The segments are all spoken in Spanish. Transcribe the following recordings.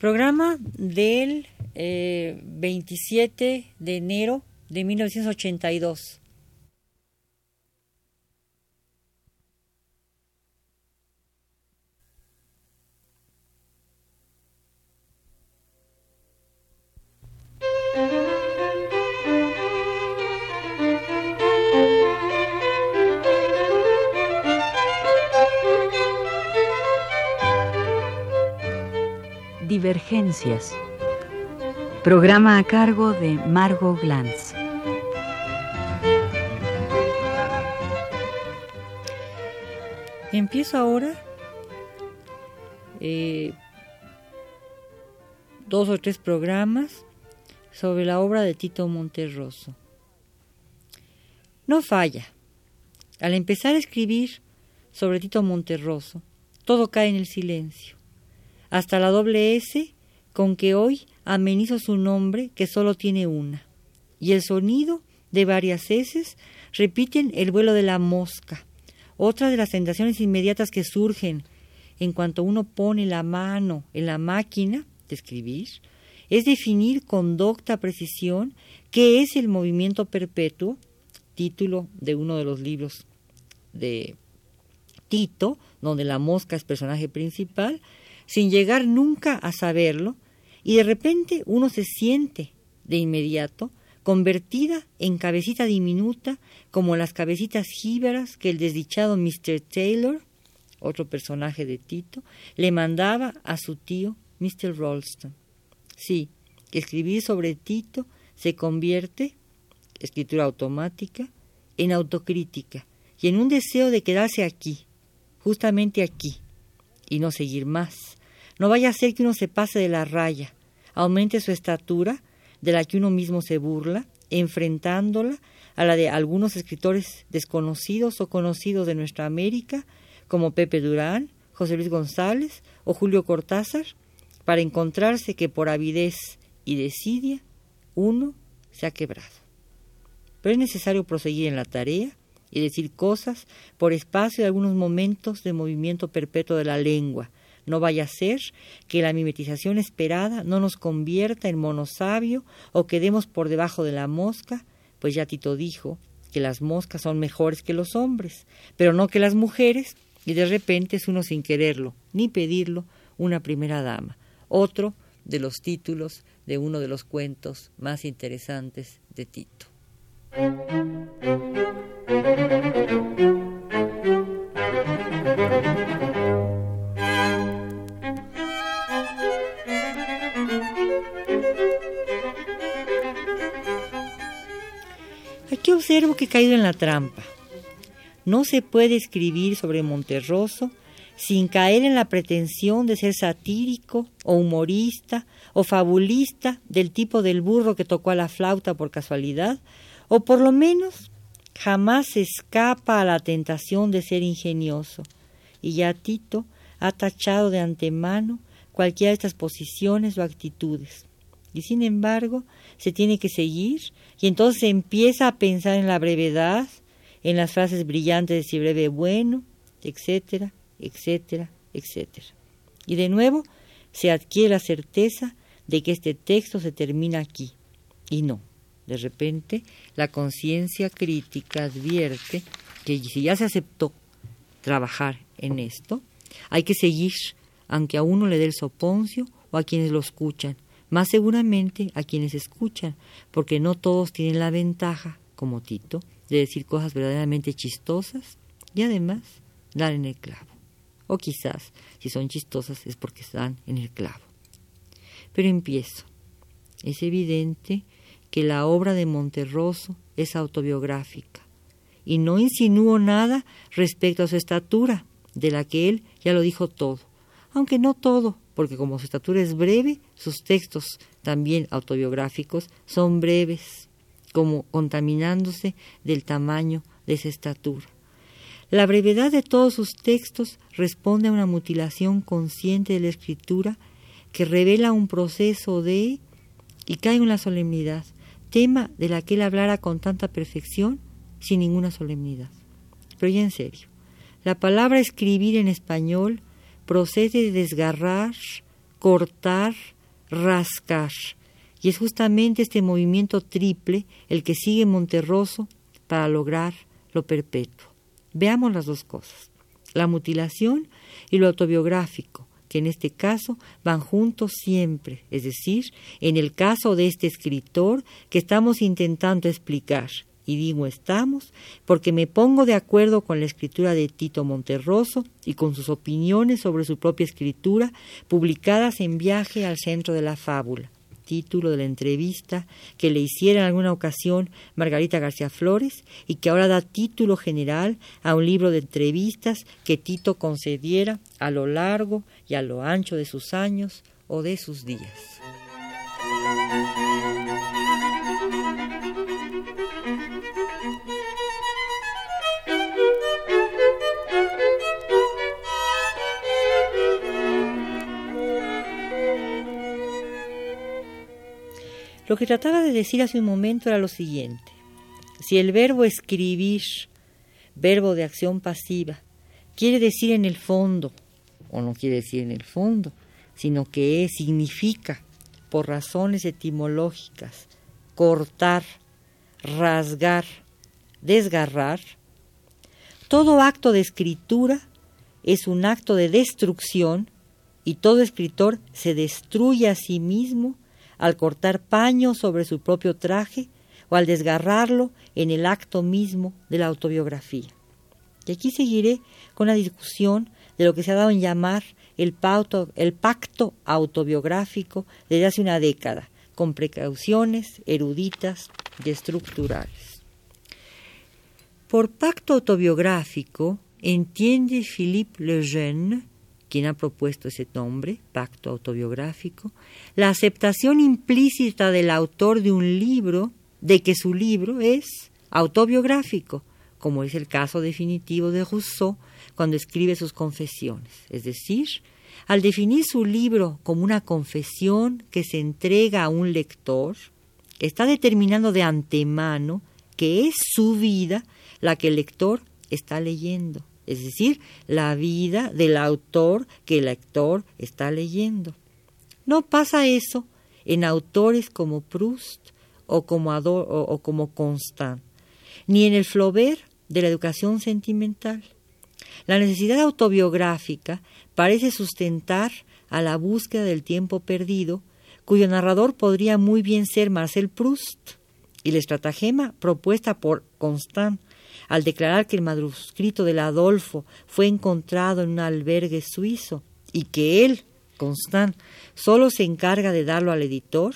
Programa del 27 eh, de enero de 1982. Divergencias. Programa a cargo de Margot Glantz. Empiezo ahora eh, dos o tres programas sobre la obra de Tito Monterroso. No falla. Al empezar a escribir sobre Tito Monterroso, todo cae en el silencio hasta la doble S con que hoy amenizo su nombre que solo tiene una, y el sonido de varias S repiten el vuelo de la mosca, otra de las tentaciones inmediatas que surgen en cuanto uno pone la mano en la máquina de escribir, es definir con docta precisión qué es el movimiento perpetuo, título de uno de los libros de Tito, donde la mosca es personaje principal, sin llegar nunca a saberlo, y de repente uno se siente de inmediato convertida en cabecita diminuta como las cabecitas jíbaras que el desdichado Mr. Taylor, otro personaje de Tito, le mandaba a su tío Mr. Ralston. Sí, escribir sobre Tito se convierte, escritura automática, en autocrítica y en un deseo de quedarse aquí, justamente aquí, y no seguir más, no vaya a ser que uno se pase de la raya, aumente su estatura, de la que uno mismo se burla, enfrentándola a la de algunos escritores desconocidos o conocidos de nuestra América, como Pepe Durán, José Luis González o Julio Cortázar, para encontrarse que por avidez y desidia uno se ha quebrado. Pero es necesario proseguir en la tarea y decir cosas por espacio de algunos momentos de movimiento perpetuo de la lengua, no vaya a ser que la mimetización esperada no nos convierta en monosabio o quedemos por debajo de la mosca, pues ya Tito dijo que las moscas son mejores que los hombres, pero no que las mujeres, y de repente es uno sin quererlo, ni pedirlo, una primera dama. Otro de los títulos de uno de los cuentos más interesantes de Tito. Aquí observo que he caído en la trampa. No se puede escribir sobre Monterroso sin caer en la pretensión de ser satírico o humorista o fabulista del tipo del burro que tocó a la flauta por casualidad, o por lo menos jamás se escapa a la tentación de ser ingenioso. Y ya Tito ha tachado de antemano cualquiera de estas posiciones o actitudes. Y sin embargo, se tiene que seguir y entonces se empieza a pensar en la brevedad, en las frases brillantes de si breve bueno, etcétera, etcétera, etcétera. Y de nuevo se adquiere la certeza de que este texto se termina aquí. Y no. De repente, la conciencia crítica advierte que si ya se aceptó trabajar en esto, hay que seguir, aunque a uno le dé el soponcio o a quienes lo escuchan, más seguramente a quienes escuchan, porque no todos tienen la ventaja, como Tito, de decir cosas verdaderamente chistosas y además dar en el clavo. O quizás, si son chistosas, es porque están en el clavo. Pero empiezo. Es evidente que la obra de Monterroso es autobiográfica y no insinúo nada respecto a su estatura, de la que él ya lo dijo todo, aunque no todo, porque como su estatura es breve, sus textos, también autobiográficos, son breves, como contaminándose del tamaño de esa estatura. La brevedad de todos sus textos responde a una mutilación consciente de la escritura que revela un proceso de y cae en la solemnidad, tema de la que él hablara con tanta perfección sin ninguna solemnidad. Pero ya en serio, la palabra escribir en español procede de desgarrar cortar, rascar. Y es justamente este movimiento triple el que sigue Monterroso para lograr lo perpetuo. Veamos las dos cosas, la mutilación y lo autobiográfico, que en este caso van juntos siempre, es decir, en el caso de este escritor que estamos intentando explicar, y digo estamos porque me pongo de acuerdo con la escritura de Tito Monterroso y con sus opiniones sobre su propia escritura publicadas en Viaje al Centro de la Fábula título de la entrevista que le hiciera en alguna ocasión Margarita García Flores y que ahora da título general a un libro de entrevistas que Tito concediera a lo largo y a lo ancho de sus años o de sus días. Lo que trataba de decir hace un momento era lo siguiente. Si el verbo escribir, verbo de acción pasiva, quiere decir en el fondo, o no quiere decir en el fondo, sino que significa, por razones etimológicas, cortar, rasgar, desgarrar, todo acto de escritura es un acto de destrucción y todo escritor se destruye a sí mismo al cortar paño sobre su propio traje o al desgarrarlo en el acto mismo de la autobiografía. Y aquí seguiré con la discusión de lo que se ha dado en llamar el, pacto autobiográfico desde hace una década, con precauciones eruditas y estructurales. Por pacto autobiográfico entiende Philippe Lejeune quien ha propuesto ese nombre, pacto autobiográfico, la aceptación implícita del autor de un libro de que su libro es autobiográfico, como es el caso definitivo de Rousseau cuando escribe sus confesiones. Es decir, al definir su libro como una confesión que se entrega a un lector, está determinando de antemano que es su vida la que el lector está leyendo es decir, la vida del autor que el lector está leyendo. No pasa eso en autores como Proust o como, o, como Constant, ni en el Flaubert de la educación sentimental. La necesidad autobiográfica parece sustentar a la búsqueda del tiempo perdido, cuyo narrador podría muy bien ser Marcel Proust, y la estratagema propuesta por Constant al declarar que el manuscrito del Adolfo fue encontrado en un albergue suizo y que él, Constant, solo se encarga de darlo al editor,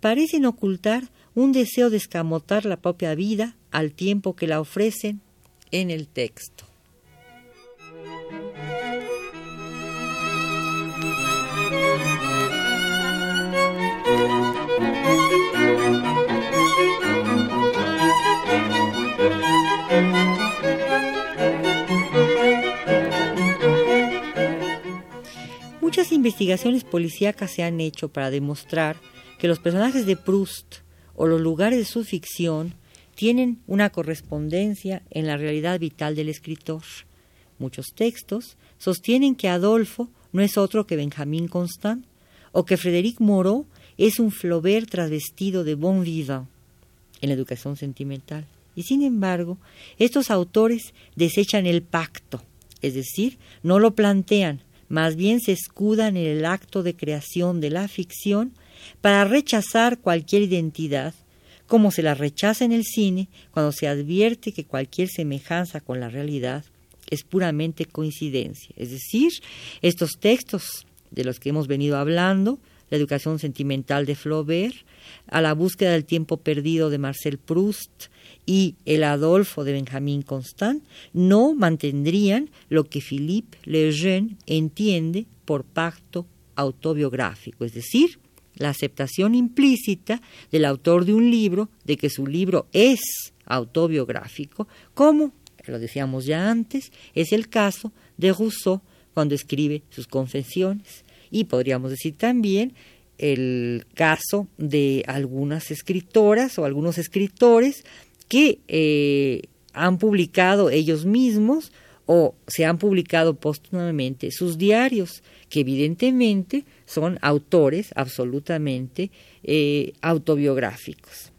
parecen ocultar un deseo de escamotar la propia vida al tiempo que la ofrecen en el texto. Investigaciones policíacas se han hecho para demostrar que los personajes de Proust o los lugares de su ficción tienen una correspondencia en la realidad vital del escritor. Muchos textos sostienen que Adolfo no es otro que Benjamín Constant o que Frédéric Moreau es un Flaubert travestido de bon vivant en la educación sentimental. Y sin embargo, estos autores desechan el pacto, es decir, no lo plantean, más bien se escudan en el acto de creación de la ficción para rechazar cualquier identidad, como se la rechaza en el cine cuando se advierte que cualquier semejanza con la realidad es puramente coincidencia. Es decir, estos textos de los que hemos venido hablando, la educación sentimental de Flaubert, a la búsqueda del tiempo perdido de Marcel Proust, y el Adolfo de Benjamín Constant no mantendrían lo que Philippe Lejeune entiende por pacto autobiográfico, es decir, la aceptación implícita del autor de un libro de que su libro es autobiográfico, como, lo decíamos ya antes, es el caso de Rousseau cuando escribe sus confesiones. Y podríamos decir también el caso de algunas escritoras o algunos escritores que eh, han publicado ellos mismos o se han publicado póstumamente sus diarios, que evidentemente son autores absolutamente eh, autobiográficos.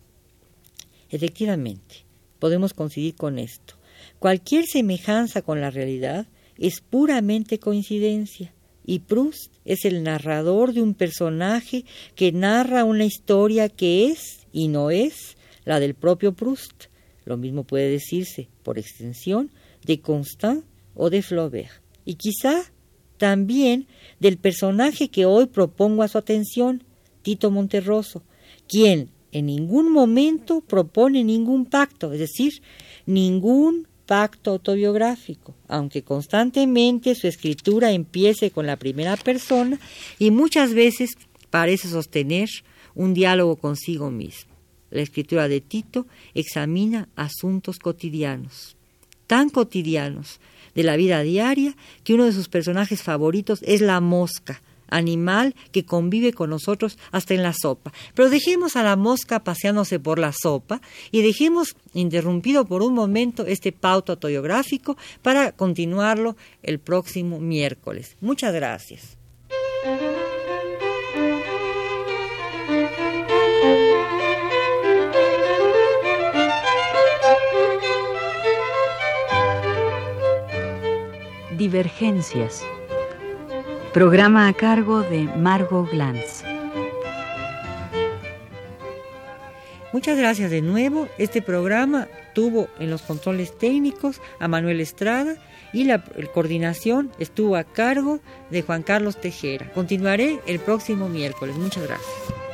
Efectivamente, podemos coincidir con esto. Cualquier semejanza con la realidad es puramente coincidencia y Proust es el narrador de un personaje que narra una historia que es y no es la del propio Proust. Lo mismo puede decirse, por extensión, de Constant o de Flaubert. Y quizá también del personaje que hoy propongo a su atención, Tito Monterroso, quien en ningún momento propone ningún pacto, es decir, ningún pacto autobiográfico, aunque constantemente su escritura empiece con la primera persona y muchas veces parece sostener un diálogo consigo mismo. La escritura de Tito examina asuntos cotidianos, tan cotidianos de la vida diaria que uno de sus personajes favoritos es la mosca, animal que convive con nosotros hasta en la sopa. Pero dejemos a la mosca paseándose por la sopa y dejemos interrumpido por un momento este pauto autobiográfico para continuarlo el próximo miércoles. Muchas gracias. Divergencias Programa a cargo de Margot Glantz. Muchas gracias de nuevo. Este programa tuvo en los controles técnicos a Manuel Estrada y la coordinación estuvo a cargo de Juan Carlos Tejera. Continuaré el próximo miércoles. Muchas gracias.